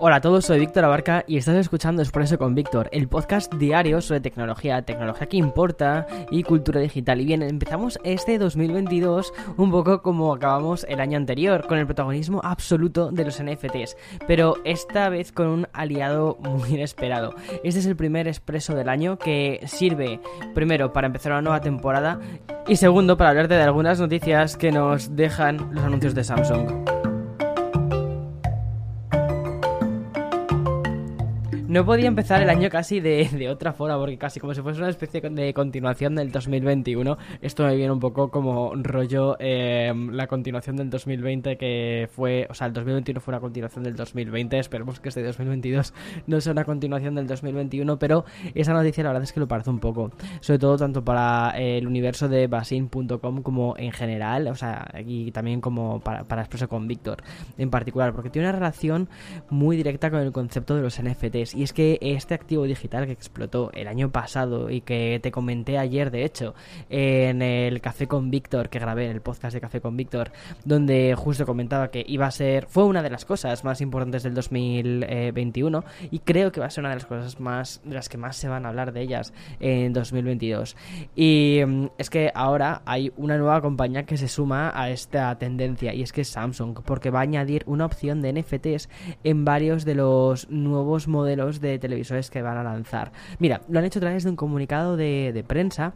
Hola a todos, soy Víctor Abarca y estás escuchando Expreso con Víctor, el podcast diario sobre tecnología, tecnología que importa y cultura digital. Y bien, empezamos este 2022 un poco como acabamos el año anterior, con el protagonismo absoluto de los NFTs, pero esta vez con un aliado muy inesperado. Este es el primer Expreso del año que sirve primero para empezar una nueva temporada y segundo para hablarte de algunas noticias que nos dejan los anuncios de Samsung. No podía empezar el año casi de, otra forma, porque casi como si fuese una especie de continuación del 2021. Esto me viene un poco como rollo eh, la continuación del 2020 que fue, o sea, el 2021 fue una continuación del 2020. Esperemos que este 2022 no sea una continuación del 2021, pero esa noticia la verdad es que lo parece un poco. Sobre todo tanto para el universo de basin.com como en general, o sea, y también como para, para Expreso con Víctor en particular, porque tiene una relación muy directa con el concepto de los NFTs y es que este activo digital que explotó el año pasado y que te comenté ayer, de hecho, en el Café con Víctor, que grabé en el podcast de Café con Víctor, donde justo comentaba que iba a ser, fue una de las cosas más importantes del 2021 y creo que va a ser una de las cosas más, de las que más se van a hablar de ellas en 2022. Y mm, es que ahora hay una nueva compañía que se suma a esta tendencia y es que es Samsung, porque va a añadir una opción de NFTs en varios de los nuevos modelos de televisores que van a lanzar. Mira, lo han hecho a través de un comunicado de, prensa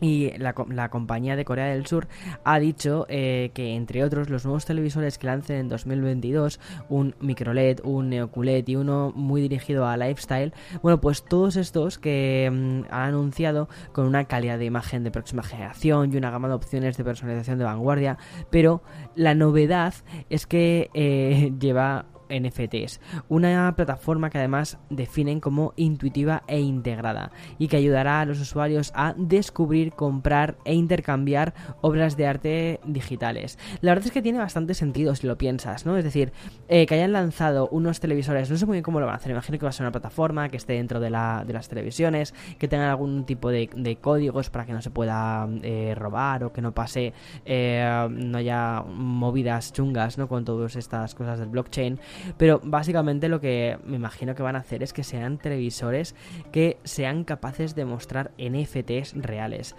y la, la, compañía de Corea del Sur ha dicho eh, que, entre otros, los nuevos televisores que lancen en 2022, un microLED, un neoQLED y uno muy dirigido a lifestyle, bueno, pues todos estos que mm, han anunciado con una calidad de imagen de próxima generación y una gama de opciones de personalización de vanguardia, pero la novedad es que eh, lleva NFTs, una plataforma que además definen como intuitiva e integrada y que ayudará a los usuarios a descubrir, comprar e intercambiar obras de arte digitales. La verdad es que tiene bastante sentido si lo piensas, ¿no? Es decir, eh, que hayan lanzado unos televisores, no sé muy bien cómo lo van a hacer, imagino que va a ser una plataforma que esté dentro de, la, de las televisiones, que tengan algún tipo de, códigos para que no se pueda eh, robar o que no pase, eh, no haya movidas chungas, ¿no? Con todas estas cosas del blockchain. Pero básicamente lo que me imagino que van a hacer es que sean televisores que sean capaces de mostrar NFTs reales.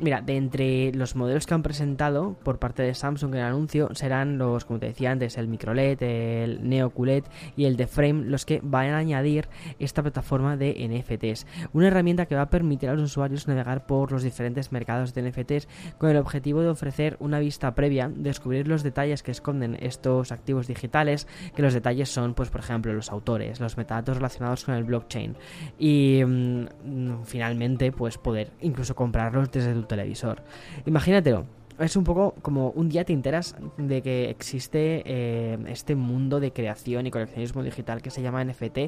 Mira, de entre los modelos que han presentado por parte de Samsung en el anuncio serán los, como te decía antes, el microLED, el Neo QLED y el de Frame los que van a añadir esta plataforma de NFTs. Una herramienta que va a permitir a los usuarios navegar por los diferentes mercados de NFTs con el objetivo de ofrecer una vista previa, descubrir los detalles que esconden estos activos digitales, que los detalles son, pues por ejemplo, los autores, los metadatos relacionados con el blockchain y mm, finalmente, pues poder incluso comprarlos desde tu televisor. Imagínatelo es un poco como un día te enteras de que existe eh, este mundo de creación y coleccionismo digital que se llama NFT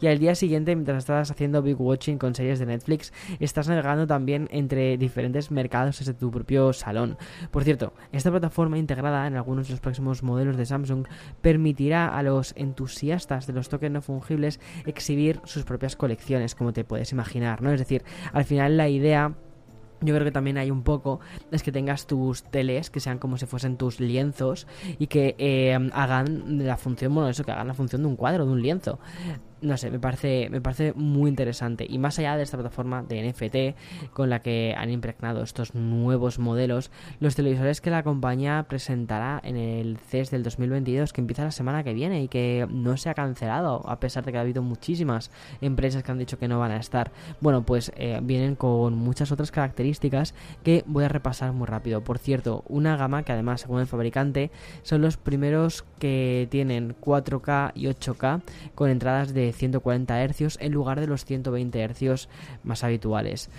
y al día siguiente mientras estás haciendo big watching con series de Netflix estás navegando también entre diferentes mercados desde tu propio salón. Por cierto, esta plataforma integrada en algunos de los próximos modelos de Samsung permitirá a los entusiastas de los tokens no fungibles exhibir sus propias colecciones como te puedes imaginar, ¿no? Es decir, al final la idea yo creo que también hay un poco es que tengas tus teles que sean como si fuesen tus lienzos y que eh, hagan la función, bueno, eso, que hagan la función de un cuadro, de un lienzo no sé, me parece, me parece muy interesante. Y más allá de esta plataforma de NFT con la que han impregnado estos nuevos modelos, los televisores que la compañía presentará en el CES del 2022, que empieza la semana que viene y que no se ha cancelado, a pesar de que ha habido muchísimas empresas que han dicho que no van a estar. Bueno, pues eh, vienen con muchas otras características que voy a repasar muy rápido. Por cierto, una gama que además, según el fabricante, son los primeros que tienen 4K y 8K con entradas de 140 Hz en lugar de los 120 Hz más habituales.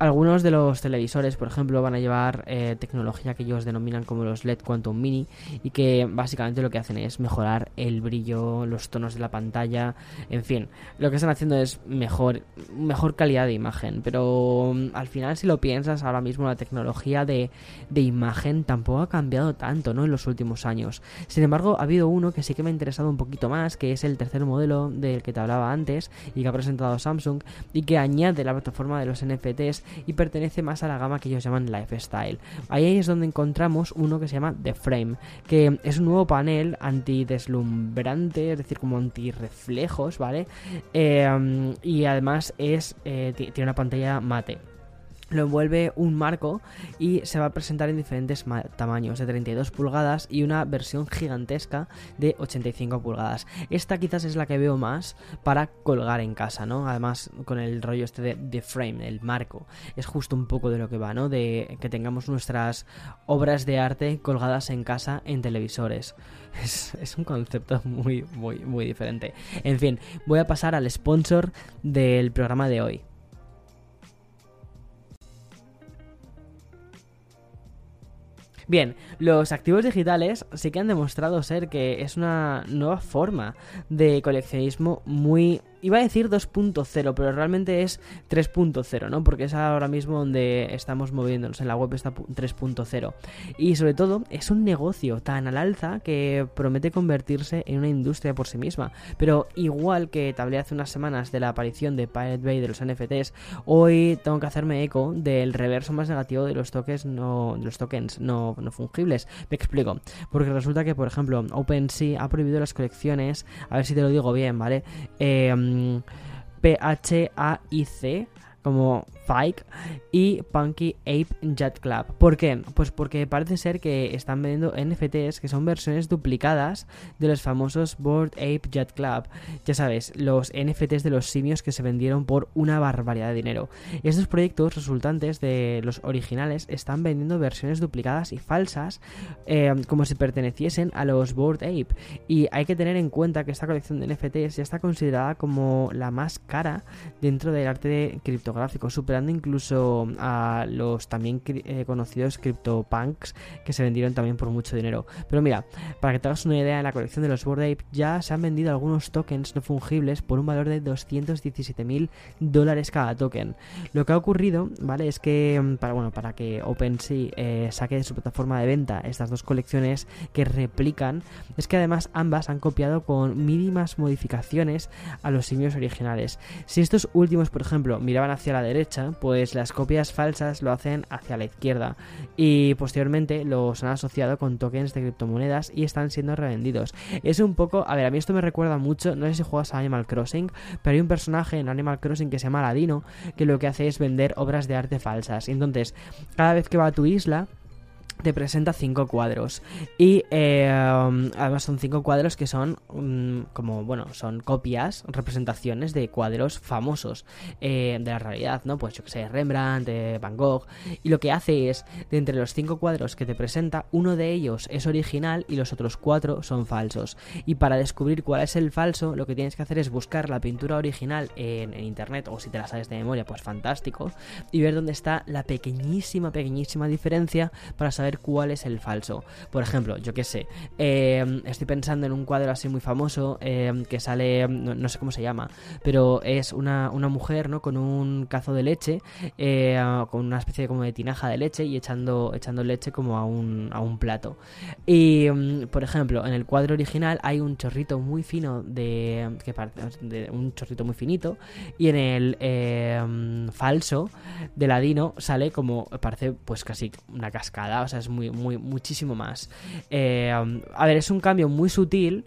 Algunos de los televisores, por ejemplo, van a llevar eh, tecnología que ellos denominan como los LED Quantum Mini y que básicamente lo que hacen es mejorar el brillo, los tonos de la pantalla, en fin, lo que están haciendo es mejor, mejor calidad de imagen, pero mm, al final si lo piensas ahora mismo la tecnología de, de imagen tampoco ha cambiado tanto, ¿no? En los últimos años. Sin embargo, ha habido uno que sí que me ha interesado un poquito más, que es el tercer modelo del que te hablaba antes y que ha presentado Samsung y que añade la plataforma de los NFTs y pertenece más a la gama que ellos llaman Lifestyle. Ahí es donde encontramos uno que se llama The Frame, que es un nuevo panel antideslumbrante, es decir, como antirreflejos, ¿vale? Eh, y además es eh, tiene una pantalla mate lo envuelve un marco y se va a presentar en diferentes tamaños de 32 pulgadas y una versión gigantesca de 85 pulgadas. Esta quizás es la que veo más para colgar en casa, ¿no? Además con el rollo este de, frame, el marco, es justo un poco de lo que va, ¿no? De que tengamos nuestras obras de arte colgadas en casa en televisores. Es, un concepto muy, muy, muy diferente. En fin, voy a pasar al sponsor del programa de hoy. Bien, los activos digitales sí que han demostrado ser que es una nueva forma de coleccionismo muy Iba a decir 2.0, pero realmente es 3.0, ¿no? Porque es ahora mismo donde estamos moviéndonos. En la web está 3.0. Y sobre todo, es un negocio tan al alza que promete convertirse en una industria por sí misma. Pero igual que te hablé hace unas semanas de la aparición de Pirate Bay de los NFTs, hoy tengo que hacerme eco del reverso más negativo de los tokens no, de los tokens no, no fungibles. Me explico. Porque resulta que, por ejemplo, OpenSea ha prohibido las colecciones. A ver si te lo digo bien, ¿vale? Eh, P-H-A-I-C, como Fike y Punky Ape Jet Club. ¿Por qué? Pues porque parece ser que están vendiendo NFTs que son versiones duplicadas de los famosos Board Ape Jet Club. Ya sabes, los NFTs de los simios que se vendieron por una barbaridad de dinero. Estos proyectos resultantes de los originales están vendiendo versiones duplicadas y falsas eh, como si perteneciesen a los Board Ape. Y hay que tener en cuenta que esta colección de NFTs ya está considerada como la más cara dentro del arte criptográfico, super incluso a los también eh, conocidos CryptoPunks que se vendieron también por mucho dinero. Pero mira, para que te hagas una idea, en la colección de los Bored ya se han vendido algunos tokens no fungibles por un valor de 217 mil dólares cada token. Lo que ha ocurrido, ¿vale? Es que mm, para, bueno, para que OpenSea eh, saque de su plataforma de venta estas dos colecciones que replican, es que además ambas han copiado con mínimas modificaciones a los simios originales. Si estos últimos, por ejemplo, miraban hacia la derecha, pues las copias falsas lo hacen hacia la izquierda y posteriormente los han asociado con tokens de criptomonedas y están siendo revendidos. Es un poco, a ver, a mí esto me recuerda mucho, no sé si juegas a Animal Crossing, pero hay un personaje en Animal Crossing que se llama Ladino que lo que hace es vender obras de arte falsas. Entonces, cada vez que va a tu isla, te presenta cinco cuadros. Y eh, además son cinco cuadros que son mm, como bueno son copias representaciones de cuadros famosos eh, de la realidad no pues yo que sé Rembrandt de Van Gogh. Y lo que hace es de entre los cinco cuadros que te presenta uno de ellos es original y los otros cuatro son falsos. Y para descubrir cuál es el falso lo que tienes que hacer es buscar la pintura original en internet o si te la sabes de memoria pues fantástico y ver dónde está la pequeñísima pequeñísima diferencia para saber cuál es el falso. Por ejemplo, yo qué sé, em, estoy pensando en un cuadro así muy famoso em, que sale, no, sé cómo se llama, pero es una, mujer, ¿no? Con un cazo de leche, eh, con una especie como de tinaja de leche y echando, echando leche como a un, a un plato. Y, em, por ejemplo, en el cuadro original hay un chorrito muy fino de, que de un chorrito muy finito y en el falso de ladino sale como parece pues casi una cascada, o sea, es muy, muy, muchísimo más. Eh, a ver, es un cambio muy sutil,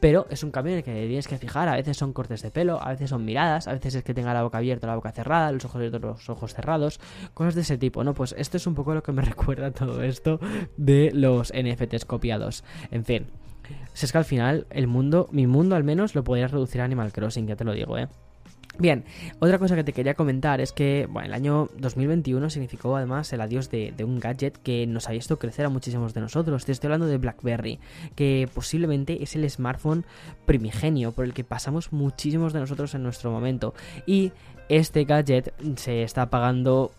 pero es un cambio en el que tienes que fijar. A veces son cortes de pelo, a veces son miradas, a veces es que tenga la boca abierta, la boca cerrada, los ojos abiertos, los ojos cerrados, cosas de ese tipo, ¿no? Pues esto es un poco lo que me recuerda todo esto de los NFTs copiados. En fin. Si es que al final, el mundo, mi mundo al menos, lo podría reducir a Animal Crossing, ya te lo digo, ¿eh? Bien, otra cosa que te quería comentar es que bueno, el año 2021 significó además el adiós de, un gadget que nos ha visto crecer a muchísimos de nosotros. Te estoy hablando de BlackBerry, que posiblemente es el smartphone primigenio por el que pasamos muchísimos de nosotros en nuestro momento. Y este gadget se está apagando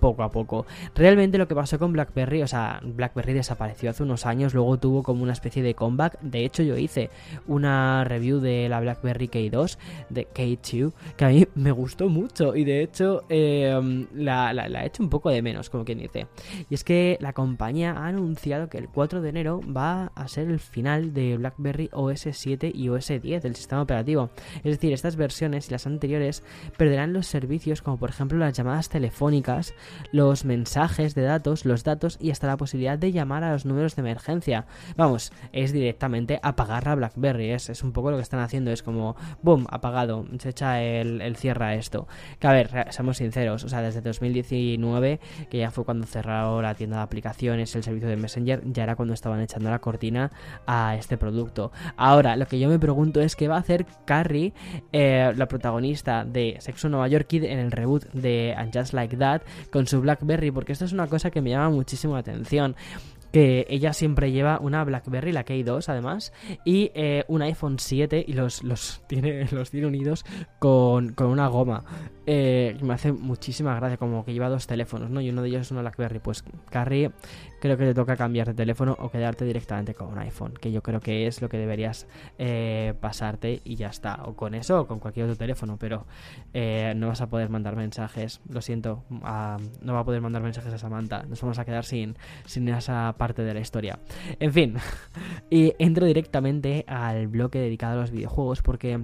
poco a poco. Realmente lo que pasó con BlackBerry, o sea, BlackBerry desapareció hace unos años, luego tuvo como una especie de comeback. De hecho, yo hice una review de la BlackBerry K2, de K2, que a mí me gustó mucho y de hecho em, la, la, he hecho un poco de menos, como quien dice. Y es que la compañía ha anunciado que el 4 de enero va a ser el final de BlackBerry OS 7 y OS 10 del sistema operativo. Es decir, estas versiones y las anteriores perderán los servicios como por ejemplo las llamadas telefónicas los mensajes de datos, los datos y hasta la posibilidad de llamar a los números de emergencia. Vamos, es directamente apagar la BlackBerry, es, es un poco lo que están haciendo, es como, boom, apagado, se echa el, el cierre a esto. Que a ver, seamos sinceros, o sea, desde 2019, que ya fue cuando cerraron la tienda de aplicaciones, el servicio de Messenger, ya era cuando estaban echando la cortina a este producto. Ahora, lo que yo me pregunto es qué va a hacer Carrie, eh, la protagonista de Sexo Nueva York Kid en el reboot de And Just Like That, con su BlackBerry, porque esto es una cosa que me llama muchísimo la atención que ella siempre lleva una BlackBerry, la K2 además, y eh, un iPhone 7 y los, los, tiene, los tiene unidos con, con una goma. Eh, me hace muchísima gracia, como que lleva dos teléfonos, ¿no? Y uno de ellos es una BlackBerry. Pues Carrie, creo que te toca cambiar de teléfono o quedarte directamente con un iPhone, que yo creo que es lo que deberías eh, pasarte y ya está. O con eso o con cualquier otro teléfono, pero no vas a poder mandar mensajes. Lo siento, no va a poder mandar mensajes a Samantha. Nos vamos a quedar sin, sin esa parte de la historia. En fin, y entro directamente al bloque dedicado a los videojuegos porque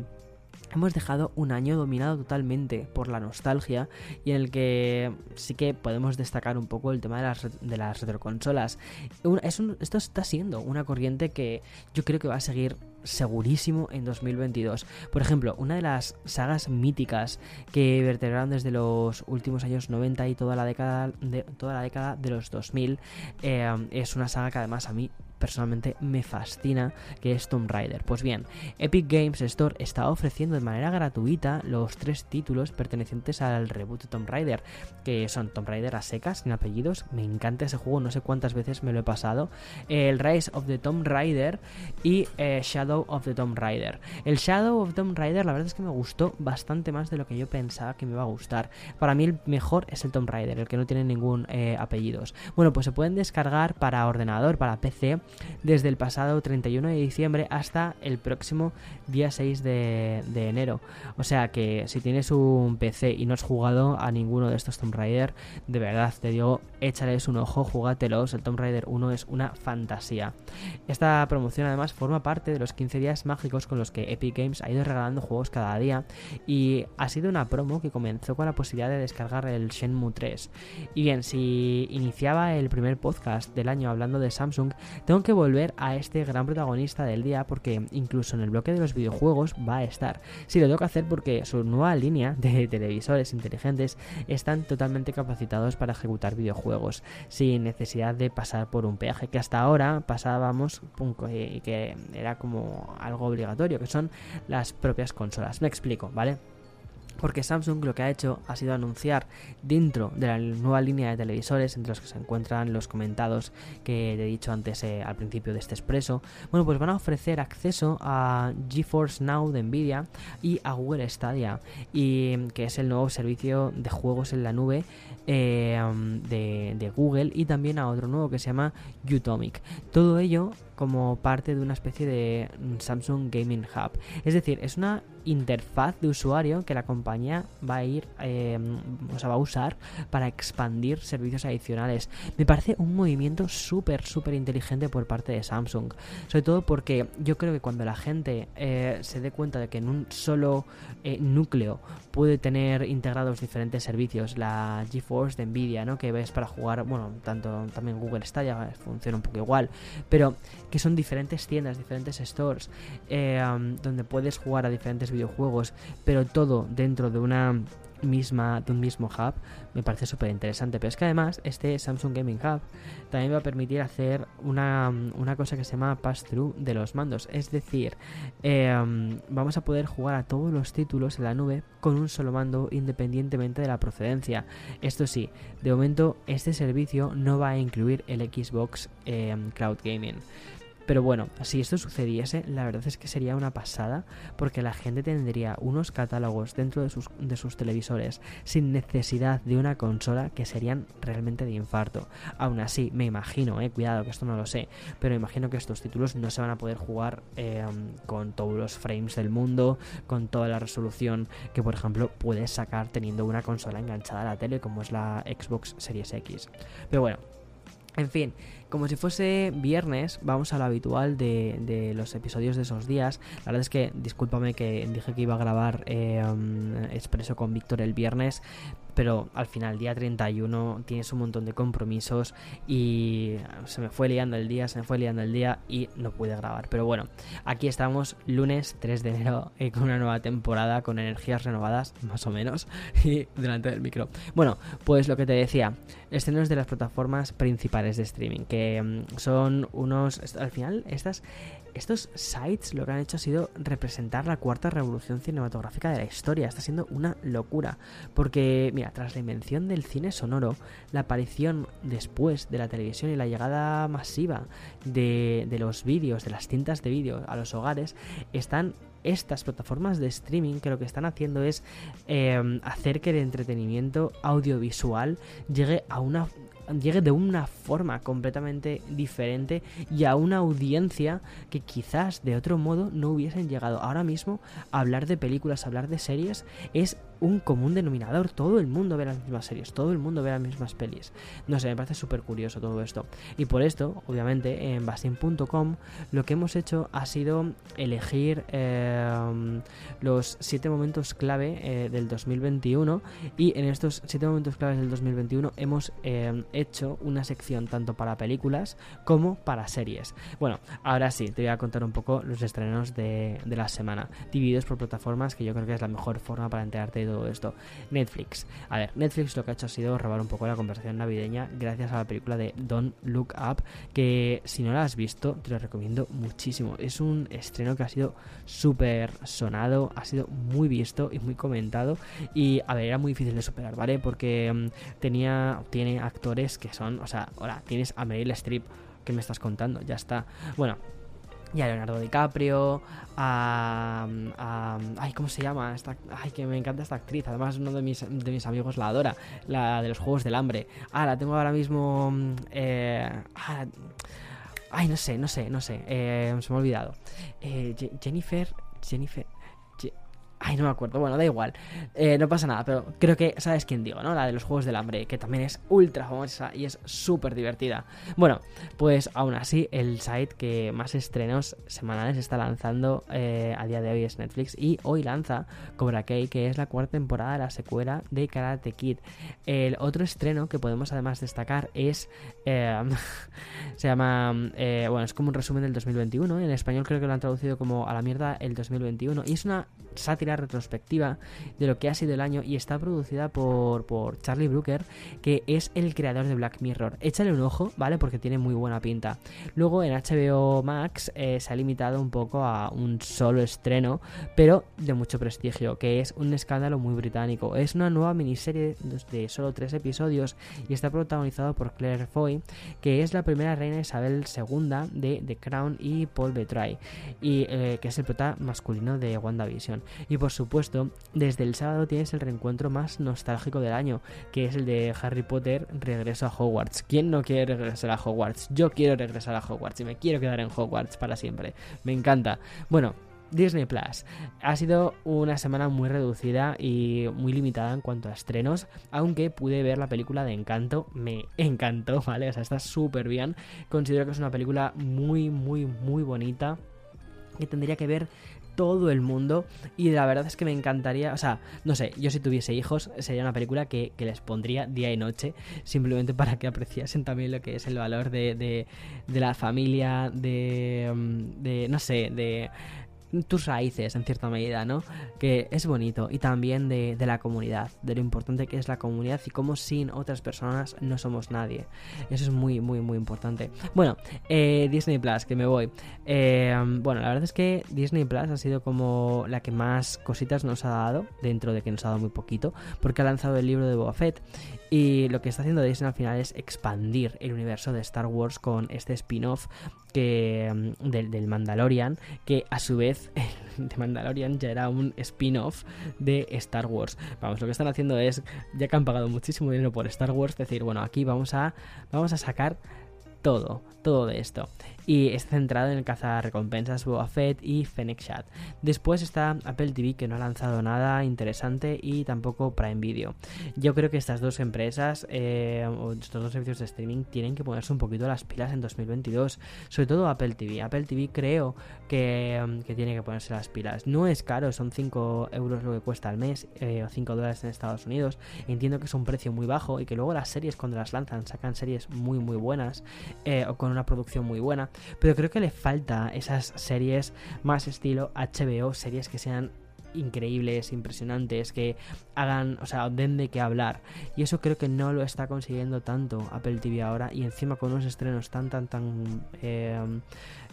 hemos dejado un año dominado totalmente por la nostalgia y en el que sí que podemos destacar un poco el tema de las, de las retroconsolas. esto está siendo una corriente que yo creo que va a seguir segurísimo en 2022. Por ejemplo, una de las sagas míticas que vertebraron desde los últimos años 90 y toda la década de, toda la década de los 2000 eh, es una saga que además a mí personalmente me fascina, que es Tomb Raider. Pues bien, Epic Games Store está ofreciendo de manera gratuita los tres títulos pertenecientes al reboot de Tomb Raider, que son Tomb Raider a secas, sin apellidos. Me encanta ese juego, no sé cuántas veces me lo he pasado. El Rise of the Tomb Raider y eh, Shadow of the Tomb Raider. El Shadow of Tomb Raider, la verdad es que me gustó bastante más de lo que yo pensaba que me iba a gustar. Para mí el mejor es el Tomb Raider, el que no tiene ningún eh, apellidos. Bueno, pues se pueden descargar para ordenador, para PC desde el pasado 31 de diciembre hasta el próximo día 6 de, enero. O sea que si tienes un PC y no has jugado a ninguno de estos Tomb Raider, de verdad te digo, échales un ojo, jugatelos. El Tomb Raider 1 es una fantasía. Esta promoción además forma parte de los 15 días mágicos con los que Epic Games ha ido regalando juegos cada día y ha sido una promo que comenzó con la posibilidad de descargar el Shenmue 3. Y bien, si iniciaba el primer podcast del año hablando de Samsung, tengo que volver a este gran protagonista del día porque incluso en el bloque de los videojuegos va a estar. Si lo tengo que hacer porque su nueva línea de televisores inteligentes están totalmente capacitados para ejecutar videojuegos sin necesidad de pasar por un peaje que hasta ahora pasábamos y que era como algo obligatorio, que son las propias consolas. Me explico, ¿vale? Porque Samsung lo que ha hecho ha sido anunciar dentro de la nueva línea de televisores, entre los que se encuentran los comentados que he dicho antes eh, al principio de este expreso, bueno, pues van a ofrecer acceso a GeForce Now de Nvidia y a Google Stadia, y que es el nuevo servicio de juegos en la nube eh, de, de, Google, y también a otro nuevo que se llama Utomic. Todo ello como parte de una especie de Samsung Gaming Hub. Es decir, es una interfaz de usuario que la compañía va a ir, eh, o sea, va a usar para expandir servicios adicionales. Me parece un movimiento súper, súper inteligente por parte de Samsung. Sobre todo porque yo creo que cuando la gente eh, se dé cuenta de que en un solo eh, núcleo puede tener integrados diferentes servicios, la GeForce de Nvidia, ¿no? Que ves para jugar, bueno, tanto también Google Stadia funciona un poco igual, pero que son diferentes tiendas, diferentes stores, donde puedes jugar a diferentes videojuegos, pero todo dentro de una misma de un mismo hub me parece súper interesante pero es que además este Samsung Gaming Hub también va a permitir hacer una, una cosa que se llama pass through de los mandos. Es decir em, vamos a poder jugar a todos los títulos en la nube con un solo mando independientemente de la procedencia. Esto sí de momento este servicio no va a incluir el Xbox em, Cloud Gaming pero bueno, si esto sucediese, la verdad es que sería una pasada porque la gente tendría unos catálogos dentro de sus, de sus televisores sin necesidad de una consola que serían realmente de infarto. Aún así, me imagino, eh, cuidado que esto no lo sé, pero imagino que estos títulos no se van a poder jugar eh, con todos los frames del mundo, con toda la resolución que por ejemplo puedes sacar teniendo una consola enganchada a la tele como es la Xbox Series X. Pero bueno, en fin, como si fuese viernes, vamos a lo habitual de, los episodios de esos días. La verdad es que, discúlpame que dije que iba a grabar eh, um, Expreso con Víctor el viernes, pero al final, día 31, tienes un montón de compromisos y se me fue liando el día, se me fue liando el día y no pude grabar. Pero bueno, aquí estamos, lunes 3 de enero, eh, con una nueva temporada, con energías renovadas, más o menos, y delante del micro. Bueno, pues lo que te decía, estrenos de las plataformas principales de streaming, que mm, son unos, al final, estas estos sites lo que han hecho ha sido representar la cuarta revolución cinematográfica de la historia. Está siendo una locura. Porque, mira, tras la invención del cine sonoro, la aparición después de la televisión y la llegada masiva de, los vídeos, de las cintas de vídeo a los hogares, están estas plataformas de streaming que lo que están haciendo es eh, hacer que el entretenimiento audiovisual llegue a una llegue de una forma completamente diferente y a una audiencia que quizás de otro modo no hubiesen llegado. Ahora mismo hablar de películas, hablar de series es un común denominador. Todo el mundo ve las mismas series, todo el mundo ve las mismas pelis. No sé, me parece súper curioso todo esto. Y por esto, obviamente, en Bastin.com lo que hemos hecho ha sido elegir em, los siete momentos clave eh, del 2021 y en estos siete momentos claves del 2021 hemos em, hecho una sección tanto para películas como para series. Bueno, ahora sí, te voy a contar un poco los estrenos de, de la semana, divididos por plataformas que yo creo que es la mejor forma para enterarte todo esto. Netflix. A ver, Netflix lo que ha hecho ha sido robar un poco la conversación navideña gracias a la película de Don't Look Up, que si no la has visto, te lo recomiendo muchísimo. Es un estreno que ha sido súper sonado, ha sido muy visto y muy comentado. Y a ver, era muy difícil de superar, ¿vale? Porque mm, tenía, tiene actores que son, o sea, ahora tienes a Meryl Streep. ¿Qué me estás contando? Ya está. Bueno, y a Leonardo DiCaprio, a, ay, ¿cómo se llama? Esta, ay, que me encanta esta actriz. Además, uno de mis, de mis amigos la adora, la de los Juegos del Hambre. Ah, la tengo ahora mismo... Eh, ah, ay, no sé, no sé, no sé. Eh, se me ha olvidado. Eh, Jennifer... Jennifer... Ay, no me acuerdo. Bueno, da igual. Eh, no pasa nada, pero creo que sabes quién digo, ¿no? La de los Juegos del Hambre, que también es ultra famosa y es súper divertida. Bueno, pues aún así, el site que más estrenos semanales está lanzando eh, a día de hoy es Netflix y hoy lanza Cobra Kai, que es la cuarta temporada de la secuela de Karate Kid. El otro estreno que podemos además destacar es... Eh, se llama... bueno, es como un resumen del 2021. En español creo que lo han traducido como a la mierda el 2021. Y es una sátira retrospectiva de lo que ha sido el año y está producida por, Charlie Brooker, que es el creador de Black Mirror. Échale un ojo, ¿vale? Porque tiene muy buena pinta. Luego en HBO Max eh, se ha limitado un poco a un solo estreno, pero de mucho prestigio, que es un escándalo muy británico. Es una nueva miniserie de solo tres episodios y está protagonizado por Claire Foy, que es la primera reina Isabel II de The Crown y Paul Betray, y eh, que es el prota masculino de WandaVision. Y por supuesto, desde el sábado tienes el reencuentro más nostálgico del año, que es el de Harry Potter Regreso a Hogwarts. ¿Quién no quiere regresar a Hogwarts? Yo quiero regresar a Hogwarts y me quiero quedar en Hogwarts para siempre. Me encanta. Bueno, Disney Plus. Ha sido una semana muy reducida y muy limitada en cuanto a estrenos, aunque pude ver la película de Encanto, me encantó, ¿vale? O sea, está súper bien. Considero que es una película muy, muy, muy bonita que tendría que ver todo el mundo y la verdad es que me encantaría, o sea, no sé, yo si tuviese hijos sería una película que, les pondría día y noche simplemente para que apreciasen también lo que es el valor de, de, de la familia, de, mm, de, no sé, de tus raíces en cierta medida, ¿no? Que es bonito y también de, la comunidad, de lo importante que es la comunidad y cómo sin otras personas no somos nadie. Eso es muy, muy, muy importante. Bueno, eh, Disney Plus, que me voy. Eh, bueno, la verdad es que Disney Plus ha sido como la que más cositas nos ha dado, dentro de que nos ha dado muy poquito, porque ha lanzado el libro de Boba Fett y lo que está haciendo Disney al final es expandir el universo de Star Wars con este spin-off mm, del, Mandalorian, que a su vez de Mandalorian ya era un spin-off de Star Wars. Vamos, lo que están haciendo es, ya que han pagado muchísimo dinero por Star Wars, decir, bueno, aquí vamos a, vamos a sacar todo, todo de esto. Y está centrado en el cazarrecompensas Boba Fett y Fennec Chat. Después está Apple TV que no ha lanzado nada interesante y tampoco Prime Video. Yo creo que estas dos empresas, eh, estos dos servicios de streaming, tienen que ponerse un poquito las pilas en 2022. Sobre todo Apple TV. Apple TV creo que, que tiene que ponerse las pilas. No es caro, son 5 euros lo que cuesta al mes eh, o 5 dólares en Estados Unidos. Entiendo que es un precio muy bajo y que luego las series cuando las lanzan sacan series muy muy buenas eh, o con una producción muy buena. Pero creo que le falta esas series más estilo HBO, series que sean increíbles, impresionantes, que hagan, o sea, den de qué hablar. Y eso creo que no lo está consiguiendo tanto Apple TV ahora. Y encima con unos estrenos tan, tan, tan eh,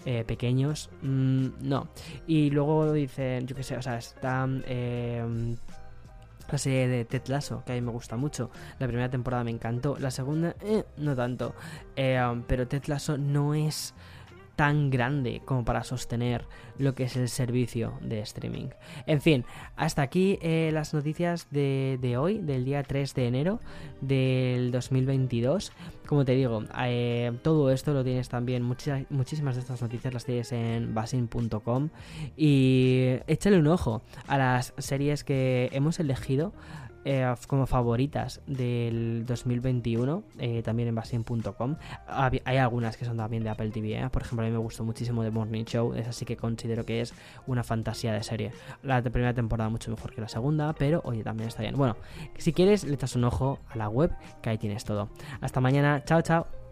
eh, pequeños, mm, no. Y luego dicen, yo qué sé, o sea, están... Eh, la serie de Ted Lasso, que a mí me gusta mucho. La primera temporada me encantó, la segunda, eh, no tanto. pero Ted Lasso no es tan grande como para sostener lo que es el servicio de streaming. En fin, hasta aquí eh, las noticias de, hoy, del día 3 de enero del 2022. Como te digo, eh, todo esto lo tienes también, muchísimas de estas noticias las tienes en basin.com y échale un ojo a las series que hemos elegido eh, como favoritas del 2021, eh, también en basin.com. Hay algunas que son también de Apple TV, ¿eh? por ejemplo, a mí me gustó muchísimo The Morning Show, es así que considero que es una fantasía de serie. La primera temporada mucho mejor que la segunda, pero oye, también está bien. Bueno, si quieres, le echas un ojo a la web, que ahí tienes todo. Hasta mañana, chao, chao.